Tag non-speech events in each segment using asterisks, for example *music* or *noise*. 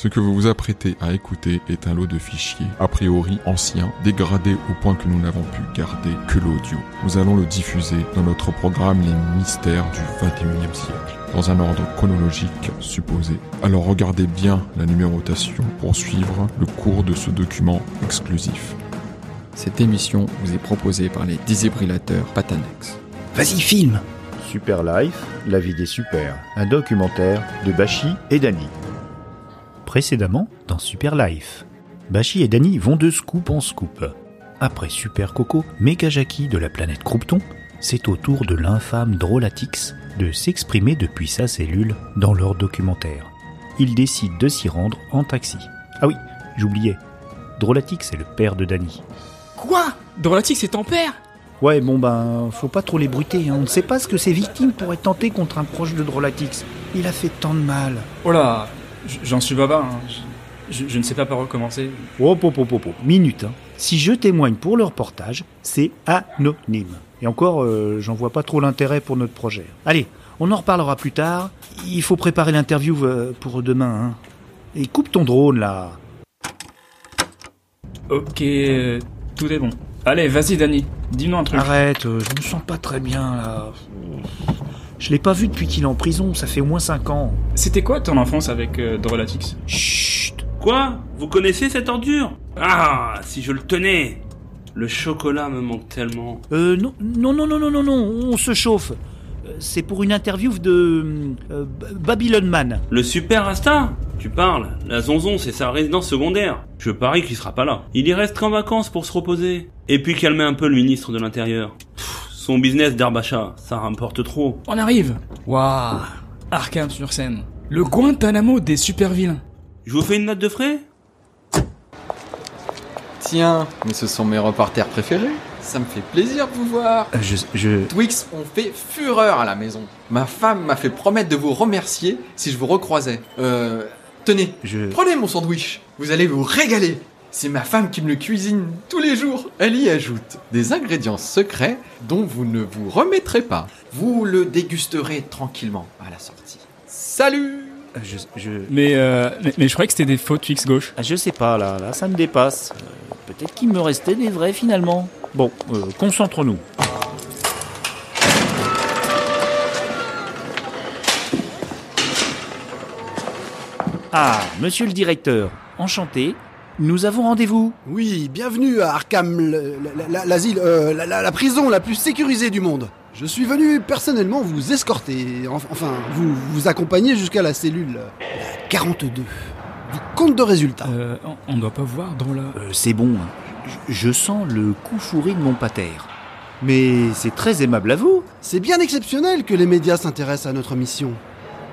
Ce que vous vous apprêtez à écouter est un lot de fichiers, a priori anciens, dégradés au point que nous n'avons pu garder que l'audio. Nous allons le diffuser dans notre programme Les Mystères du 21e siècle, dans un ordre chronologique supposé. Alors regardez bien la numérotation pour suivre le cours de ce document exclusif. Cette émission vous est proposée par les défibrillateurs Patanex. Vas-y, filme Super Life, la vie des super, un documentaire de Bashi et Dany. Précédemment, dans Super Life, Bashi et Dany vont de scoop en scoop. Après Super Coco, méga Jackie de la planète Croupton, c'est au tour de l'infâme Drolatix de s'exprimer depuis sa cellule dans leur documentaire. Ils décident de s'y rendre en taxi. Ah oui, j'oubliais. Drolatix est le père de Dany. Quoi? Drolatic, c'est ton père? Ouais, bon ben, faut pas trop les bruiter. hein. On ne sait pas ce que ces victimes pourraient tenter contre un proche de Drolatix. Il a fait tant de mal. Oh là, j'en suis baba. hein. Je, je- je ne sais pas par où commencer. Hop. Minute. hein. Si je témoigne pour le reportage, c'est anonyme. Et encore, euh, j'en vois pas trop l'intérêt pour notre projet. Allez, on en reparlera plus tard. Il faut préparer l'interview euh, pour demain. hein. Et coupe ton drone là. Ok, euh, tout est bon. Allez, vas-y, Danny. Dis-nous un truc. Arrête, je me sens pas très bien là. Je l'ai pas vu depuis qu'il est en prison, ça fait au moins 5 ans. C'était quoi ton enfance avec euh, Drolatix? Chut Quoi? Vous connaissez cette ordure? Ah, si je le tenais Le chocolat me manque tellement. Euh, non, non, non, non, non, non, non, on se chauffe. Euh, C'est pour une interview de euh, Babylon Man. Le super Rasta? Tu parles La Zonzon, c'est sa résidence secondaire. Je parie qu'il sera pas là. Il y reste qu'en vacances pour se reposer. Et puis calmer un peu le ministre de l'Intérieur. Son business d'Arbacha, ça rapporte trop. On arrive Waouh Arkham sur scène. Le Guantanamo des super vilains. Je vous fais une note de frais? Tiens, mais ce sont mes reporters préférés. Ça me fait plaisir de vous voir. Euh, Je, je... Twix ont fait fureur à la maison. Ma femme m'a fait promettre de vous remercier si je vous recroisais. Euh, tenez, je... prenez mon sandwich. Vous allez vous régaler. C'est ma femme qui me le cuisine tous les jours. Elle y ajoute des ingrédients secrets dont vous ne vous remettrez pas. Vous le dégusterez tranquillement à la sortie. Salut Je, je... Mais, euh, mais, mais je croyais que c'était des faux Twix gauche. Ah, Je sais pas, là, là, ça me dépasse. Euh, Peut-être qu'il me restait des vrais finalement. Bon, euh, concentrons-nous. Ah, monsieur le directeur, enchanté. Nous avons rendez-vous. Oui, bienvenue à Arkham, le- la- la- l'asile, euh, la, la- la prison la plus sécurisée du monde. Je suis venu personnellement vous escorter, en- enfin, vous vous accompagner jusqu'à la cellule euh, la 42 du compte de résultats. Euh, on- on doit pas voir dans la... Euh, c'est bon, hein. je, je sens le coup fourré de mon pater. Mais c'est très aimable à vous. C'est bien exceptionnel que les médias s'intéressent à notre mission.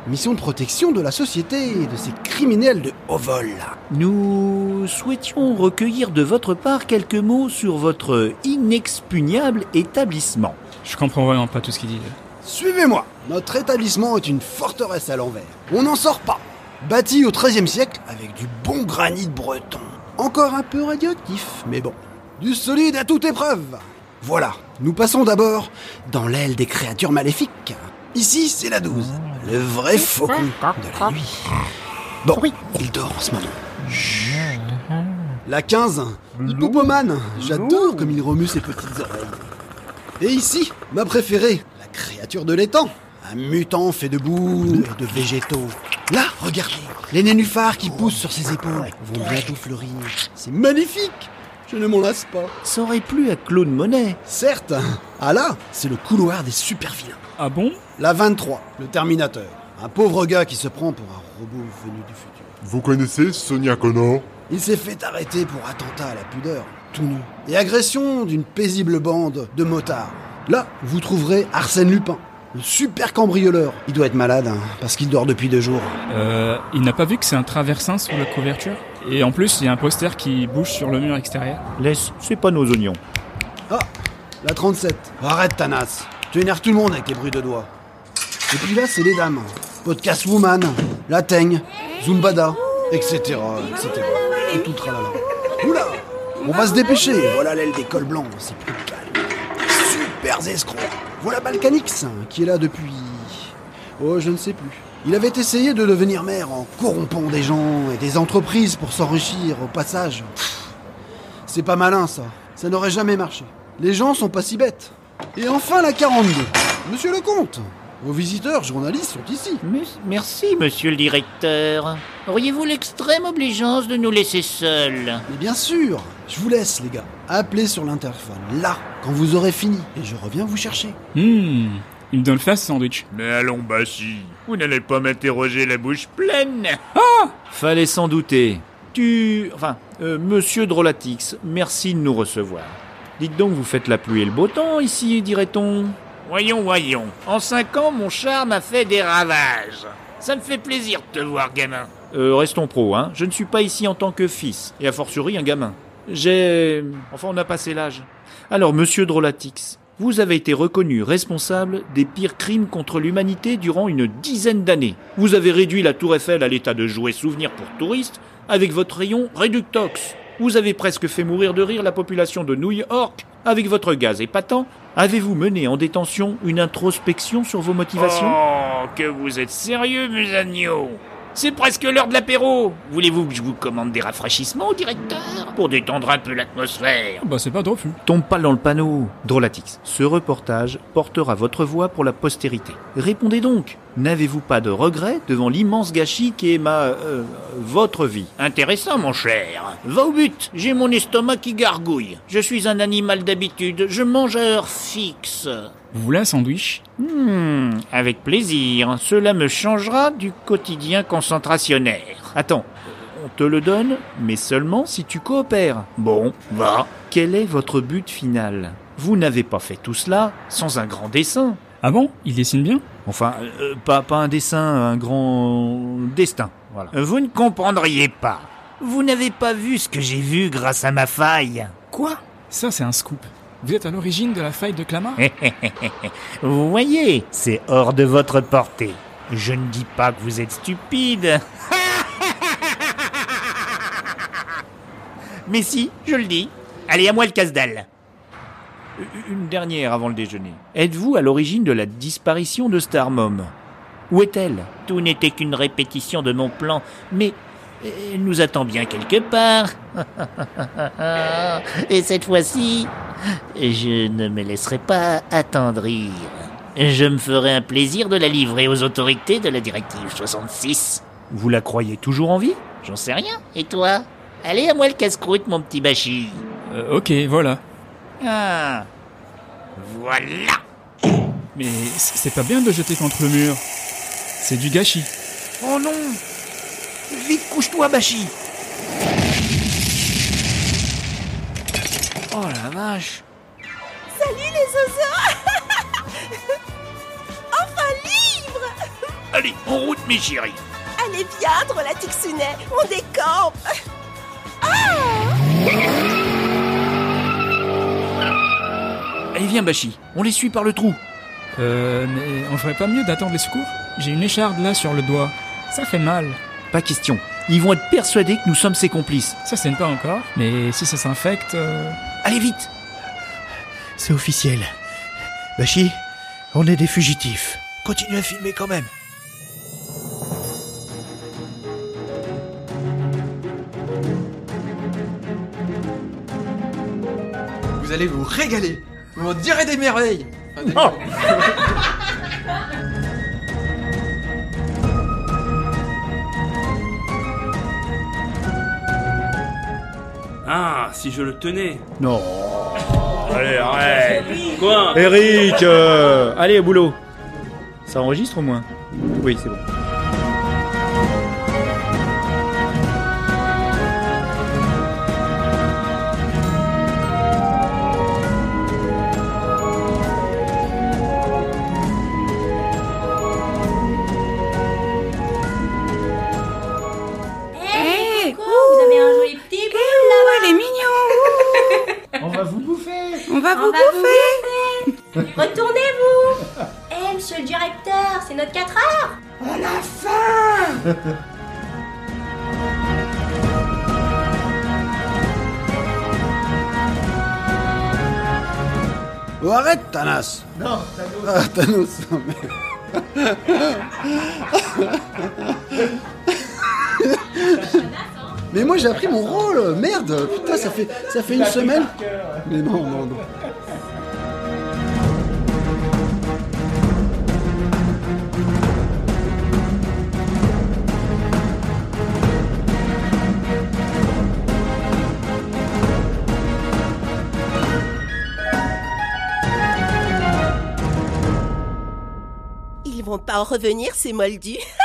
Mission de protection de la société et de ces criminels de haut vol. Nous souhaitions recueillir de votre part quelques mots sur votre inexpugnable établissement. Je comprends vraiment pas tout ce qu'il dit. Suivez-moi. Notre établissement est une forteresse à l'envers. On n'en sort pas. Bâti au XIIIe siècle avec du bon granit breton. Encore un peu radioactif, mais bon. Du solide à toute épreuve. Voilà. Nous passons d'abord dans l'aile des créatures maléfiques. Ici, c'est la 12. Le vrai faucon de la nuit. Bon, il dort en ce moment. Chut. La 15, Hippopoman. J'adore comme il remue ses petites oreilles. Et ici, ma préférée, la créature de l'étang. Un mutant fait de boue et de végétaux. Là, regardez, les nénuphars qui poussent sur ses épaules vont bientôt fleurir. C'est magnifique Je ne m'en lasse pas. Ça aurait plu à Claude Monet. Certes, ah là, c'est le couloir des super vilains. Ah bon? La 23, le Terminateur. Un pauvre gars qui se prend pour un robot venu du futur. Vous connaissez Sonia Connor? Il s'est fait arrêter pour attentat à la pudeur, tout nu. Et agression d'une paisible bande de motards. Là, vous trouverez Arsène Lupin, le super cambrioleur. Il doit être malade, hein, parce qu'il dort depuis deux jours. Euh, il n'a pas vu que c'est un traversin sous la couverture Et en plus, il y a un poster qui bouge sur le mur extérieur. Laisse, c'est pas nos oignons. Ah, la 37. Arrête, Tanas. Tu énerves tout le monde avec tes bruits de doigts. Et puis là, c'est les dames. Podcast Woman, La Teigne, Zumbada, etc., etc. Et tout tralala. Oula On va se dépêcher. Voilà l'aile des cols blancs, c'est plus calme. Super escrocs. Voilà Balkanix, qui est là depuis... Oh, je ne sais plus. Il avait essayé de devenir maire en corrompant des gens et des entreprises pour s'enrichir au passage. C'est pas malin ça. Ça n'aurait jamais marché. Les gens sont pas si bêtes. Et enfin la 42. Monsieur le comte, vos visiteurs journalistes sont ici. Merci, monsieur le directeur. Auriez-vous l'extrême obligeance de nous laisser seuls? Mais bien sûr, je vous laisse les gars. Appelez sur l'interphone, là, quand vous aurez fini, et je reviens vous chercher. Hmm, il me donne faim ce sandwich. Mais allons, Bachi, vous n'allez pas m'interroger la bouche pleine Fallait s'en douter. Tu... Enfin, euh, monsieur Drolatix, merci de nous recevoir. Dites donc, vous faites la pluie et le beau temps ici, dirait-on Voyons, voyons. En cinq ans, mon charme a fait des ravages. Ça me fait plaisir de te voir, gamin. Euh, restons pro, hein. Je ne suis pas ici en tant que fils, et a fortiori un gamin. J'ai... Enfin, on a passé l'âge. Alors, monsieur Drolatix, vous avez été reconnu responsable des pires crimes contre l'humanité durant une dizaine d'années. Vous avez réduit la Tour Eiffel à l'état de jouet souvenir pour touristes avec votre rayon Reductox. Vous avez presque fait mourir de rire la population de New York avec votre gaz épatant. Avez-vous mené en détention une introspection sur vos motivations? Oh, que vous êtes sérieux, mes C'est presque l'heure de l'apéro. Voulez-vous que je vous commande des rafraîchissements, directeur Pour détendre un peu l'atmosphère? Bah c'est pas de refus. Tombe pas dans le panneau. Drolatix, ce reportage portera votre voix pour la postérité. Répondez donc. N'avez-vous pas de regrets devant l'immense gâchis qui est ma... euh, votre vie? Intéressant, mon cher. Va au but. J'ai mon estomac qui gargouille. Je suis un animal d'habitude. Je mange à heure fixe. Vous voulez un sandwich? Hmm, avec plaisir. Cela me changera du quotidien concentrationnaire. Attends, on te le donne, mais seulement si tu coopères. Bon, va. Quel est votre but final? Vous n'avez pas fait tout cela sans un grand dessin. Ah bon? Il dessine bien? Enfin, euh, pas, pas un dessin, un grand destin. Voilà. Vous ne comprendriez pas. Vous n'avez pas vu ce que j'ai vu grâce à ma faille. Quoi? Ça c'est un scoop. Vous êtes à l'origine de la faille de Clamart? *laughs* Vous voyez, c'est hors de votre portée. Je ne dis pas que vous êtes stupide. *laughs* Mais si, je le dis. Allez, à moi le casse-dalle. Une dernière avant le déjeuner. Êtes-vous à l'origine de la disparition de Star Mom Où est-elle? Tout n'était qu'une répétition de mon plan, mais euh, elle nous attend bien quelque part. *laughs* Et cette fois-ci, je ne me laisserai pas attendrir. Je me ferai un plaisir de la livrer aux autorités de la directive 66. Vous la croyez toujours en vie? J'en sais rien. Et toi? Allez, à moi le casse-croûte, mon petit Bachi. Euh, Ok, voilà. Ah. Voilà. Mais c'est pas bien de jeter contre le mur. C'est du gâchis. Oh non Vite, couche-toi, Bachi. Oh la vache Salut les oiseaux Allez, en route, mes chéris. Allez viens, Drolatixunet, on décampe Allez viens Bachi, on les suit par le trou. Euh, mais on ferait pas mieux d'attendre les secours? J'ai une écharde là sur le doigt. Ça fait mal. Pas question. Ils vont être persuadés que nous sommes ses complices. Ça saigne pas encore. Mais si ça s'infecte... euh, Allez vite C'est officiel. Bachi, on est des fugitifs. Continue à filmer quand même. Allez vous régaler. Vous m'en direz des merveilles. Des- *laughs* Ah, si je le tenais. Non. Allez, arrête. Quoi? Eric euh, Allez, au boulot. Ça enregistre au moins? Oui, c'est bon. On va vous bouffer. bouffer. Retournez-vous. Eh, monsieur le directeur, c'est notre 4 heures. On a faim. Oh, arrête, Thanos. Non, Ah, Thanos, mais... Mais moi j'ai appris mon rôle, merde, putain ça fait ça fait une semaine. Mais non non non. Ils vont pas en revenir, ces moldus. *laughs*